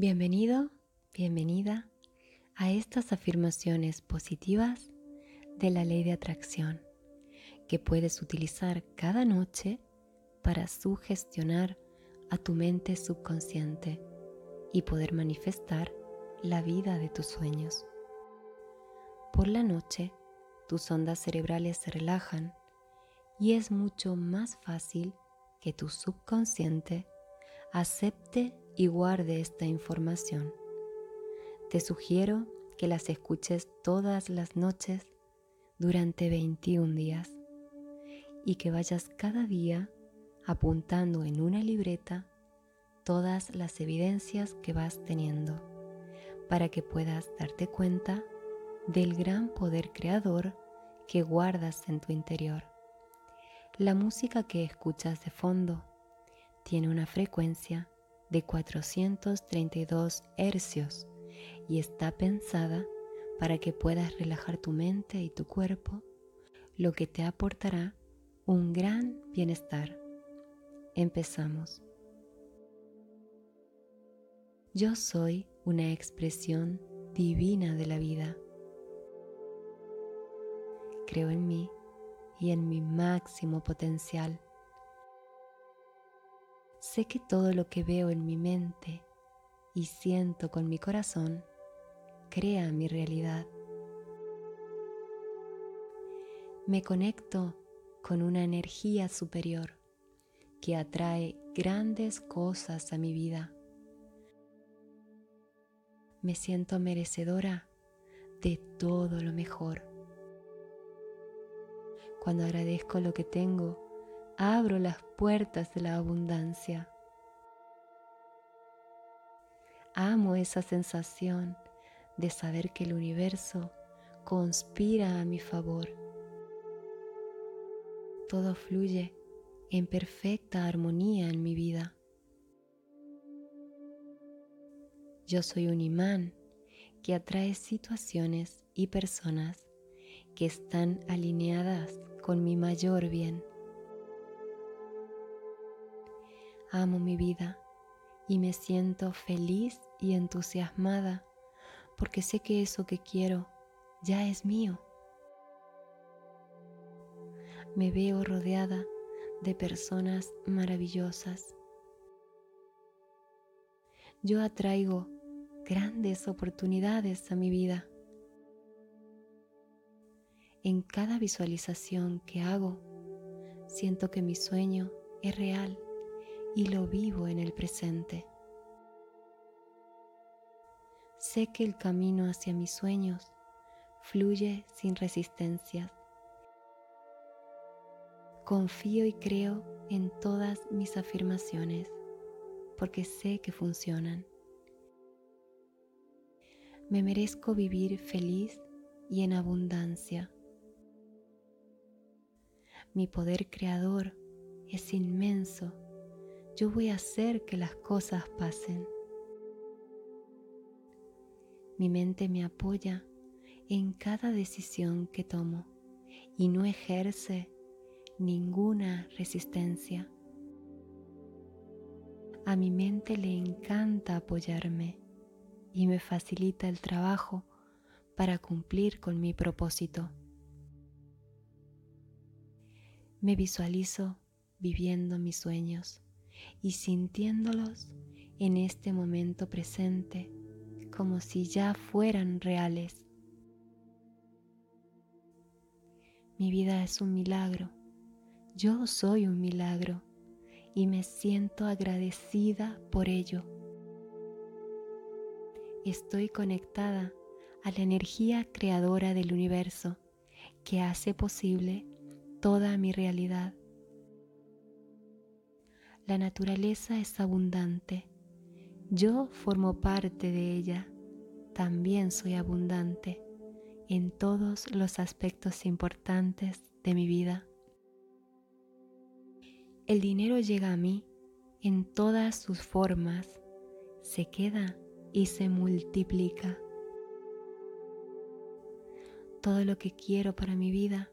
Bienvenido, bienvenida a estas afirmaciones positivas de la ley de atracción que puedes utilizar cada noche para sugestionar a tu mente subconsciente y poder manifestar la vida de tus sueños. Por la noche, tus ondas cerebrales se relajan y es mucho más fácil que tu subconsciente acepte y guarde esta información. Te sugiero que las escuches todas las noches durante 21 días y que vayas cada día apuntando en una libreta todas las evidencias que vas teniendo para que puedas darte cuenta del gran poder creador que guardas en tu interior. La música que escuchas de fondo tiene una frecuencia de 432 hercios y está pensada para que puedas relajar tu mente y tu cuerpo, lo que te aportará un gran bienestar. Empezamos. Yo soy una expresión divina de la vida. Creo en mí y en mi máximo potencial. Sé que todo lo que veo en mi mente y siento con mi corazón crea mi realidad. Me conecto con una energía superior que atrae grandes cosas a mi vida. Me siento merecedora de todo lo mejor. Cuando agradezco lo que tengo, abro las puertas de la abundancia. Amo esa sensación de saber que el universo conspira a mi favor. Todo fluye en perfecta armonía en mi vida. Yo soy un imán que atrae situaciones y personas que están alineadas con mi mayor bien. Amo mi vida y me siento feliz y entusiasmada porque sé que eso que quiero ya es mío. Me veo rodeada de personas maravillosas. Yo atraigo grandes oportunidades a mi vida. En cada visualización que hago, siento que mi sueño es real y lo vivo en el presente. Sé que el camino hacia mis sueños fluye sin resistencias. Confío y creo en todas mis afirmaciones porque sé que funcionan. Me merezco vivir feliz y en abundancia. Mi poder creador es inmenso yo voy a hacer que las cosas pasen. Mi mente me apoya en cada decisión que tomo y no ejerce ninguna resistencia. A mi mente le encanta apoyarme y me facilita el trabajo para cumplir con mi propósito. Me visualizo viviendo mis sueños y sintiéndolos en este momento presente como si ya fueran reales. Mi vida es un milagro, yo soy un milagro y me siento agradecida por ello. Estoy conectada a la energía creadora del universo que hace posible toda mi realidad la naturaleza es abundante. Yo formo parte de ella. También soy abundante en todos los aspectos importantes de mi vida. El dinero llega a mí en todas sus formas, se queda y se multiplica. Todo lo que quiero para mi vida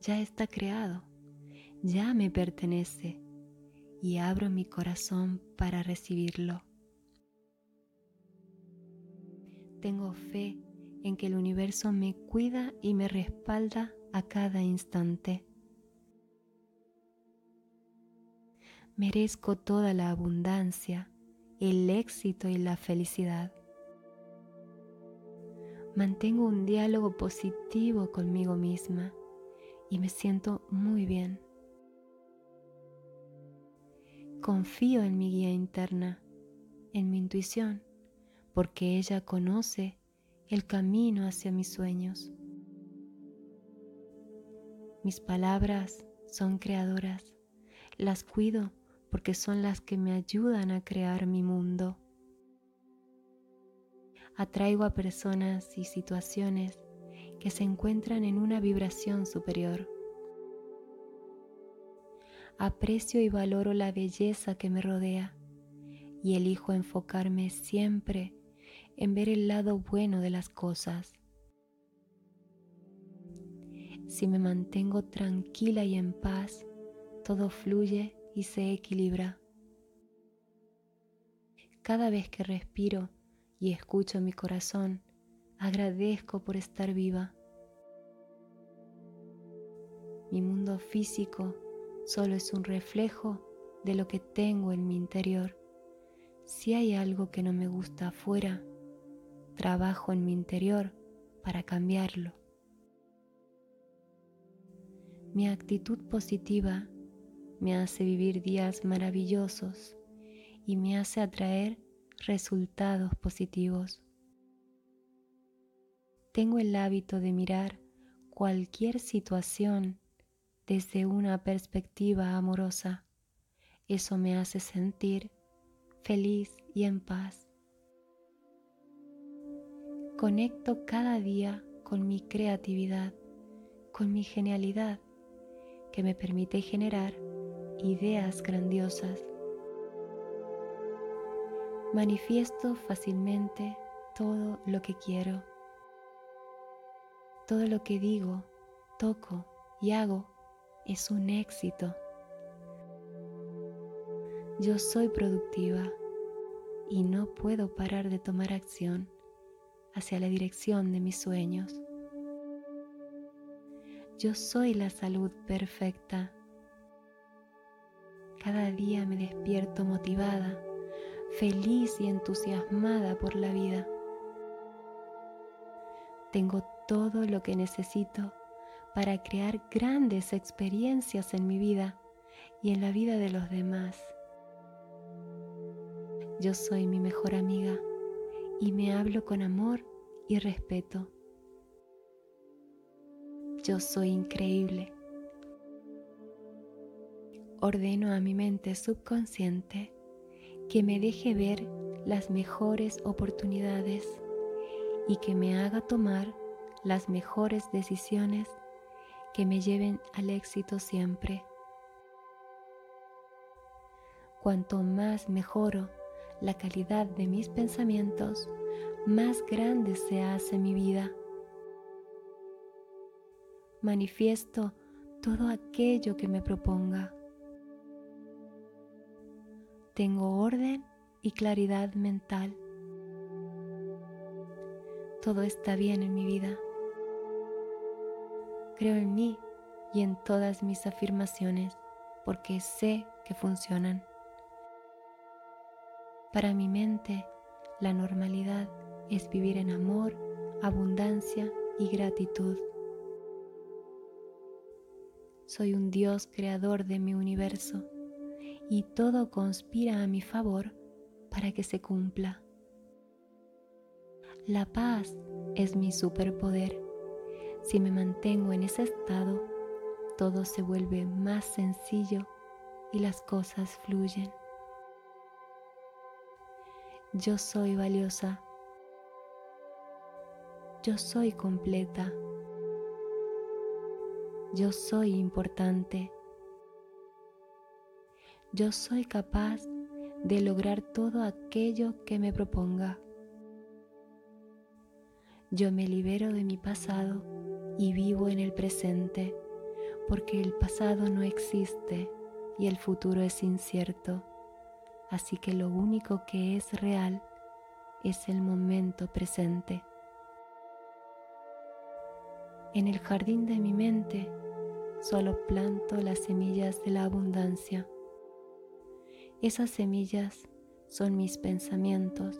ya está creado, ya me pertenece y abro mi corazón para recibirlo. Tengo fe en que el universo me cuida y me respalda a cada instante. Merezco toda la abundancia, el éxito y la felicidad. Mantengo un diálogo positivo conmigo misma y me siento muy bien. Confío en mi guía interna, en mi intuición, porque ella conoce el camino hacia mis sueños. Mis palabras son creadoras, las cuido porque son las que me ayudan a crear mi mundo. Atraigo a personas y situaciones que se encuentran en una vibración superior. Aprecio y valoro la belleza que me rodea y elijo enfocarme siempre en ver el lado bueno de las cosas. Si me mantengo tranquila y en paz, todo fluye y se equilibra. Cada vez que respiro y escucho mi corazón, agradezco por estar viva. Mi mundo físico solo es un reflejo de lo que tengo en mi interior. Si hay algo que no me gusta afuera, trabajo en mi interior para cambiarlo. Mi actitud positiva me hace vivir días maravillosos y me hace atraer resultados positivos. Tengo el hábito de mirar cualquier situación desde una perspectiva amorosa. Eso me hace sentir feliz y en paz. Conecto cada día con mi creatividad, con mi genialidad, que me permite generar ideas grandiosas. Manifiesto fácilmente todo lo que quiero todo lo que digo, toco y hago es un éxito. Yo soy productiva y no puedo parar de tomar acción hacia la dirección de mis sueños. Yo soy la salud perfecta. Cada día me despierto motivada, feliz y entusiasmada por la vida. Tengo todo lo que necesito para crear grandes experiencias en mi vida y en la vida de los demás. Yo soy mi mejor amiga y me hablo con amor y respeto. Yo soy increíble. Ordeno a mi mente subconsciente que me deje ver las mejores oportunidades y que me haga tomar las mejores decisiones que me lleven al éxito siempre. Cuanto más mejoro la calidad de mis pensamientos, más grande se hace mi vida. Manifiesto todo aquello que me proponga. Tengo orden y claridad mental. Todo está bien en mi vida. Creo en mí y en todas mis afirmaciones porque sé que funcionan. Para mi mente, la normalidad es vivir en amor, abundancia y gratitud. Soy un Dios creador de mi universo y todo conspira a mi favor para que se cumpla. La paz es mi superpoder si me mantengo en ese estado, todo se vuelve más sencillo y las cosas fluyen. Yo soy valiosa. Yo soy completa. Yo soy importante. Yo soy capaz de lograr todo aquello que me proponga. Yo me libero de mi pasado y vivo en el presente, porque el pasado no existe y el futuro es incierto. Así que lo único que es real es el momento presente. En el jardín de mi mente solo planto las semillas de la abundancia. Esas semillas son mis pensamientos.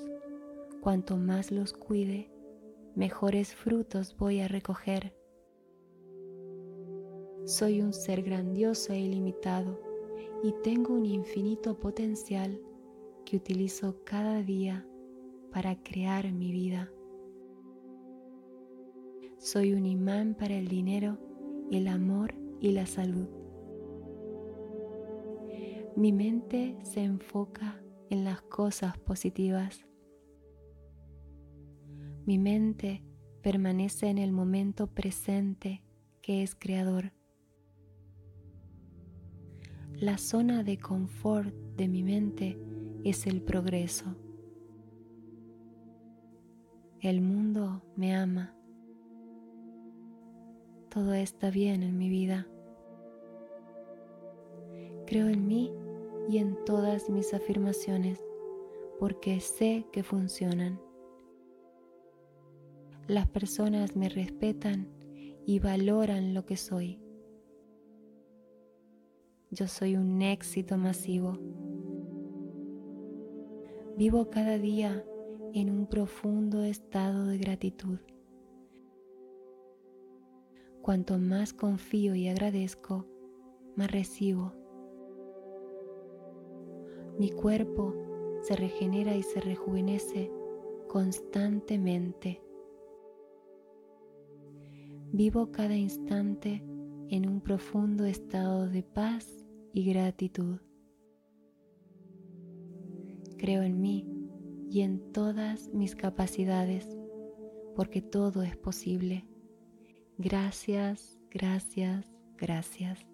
Cuanto más los cuide, mejores frutos voy a recoger. Soy un ser grandioso e ilimitado y tengo un infinito potencial que utilizo cada día para crear mi vida. Soy un imán para el dinero, el amor y la salud. Mi mente se enfoca en las cosas positivas. Mi mente permanece en el momento presente que es creador. La zona de confort de mi mente es el progreso. El mundo me ama. Todo está bien en mi vida. Creo en mí y en todas mis afirmaciones porque sé que funcionan. Las personas me respetan y valoran lo que soy. Yo soy un éxito masivo. Vivo cada día en un profundo estado de gratitud. Cuanto más confío y agradezco, más recibo. Mi cuerpo se regenera y se rejuvenece constantemente. Vivo cada instante en un profundo estado de paz y gratitud. Creo en mí y en todas mis capacidades, porque todo es posible. Gracias, gracias, gracias.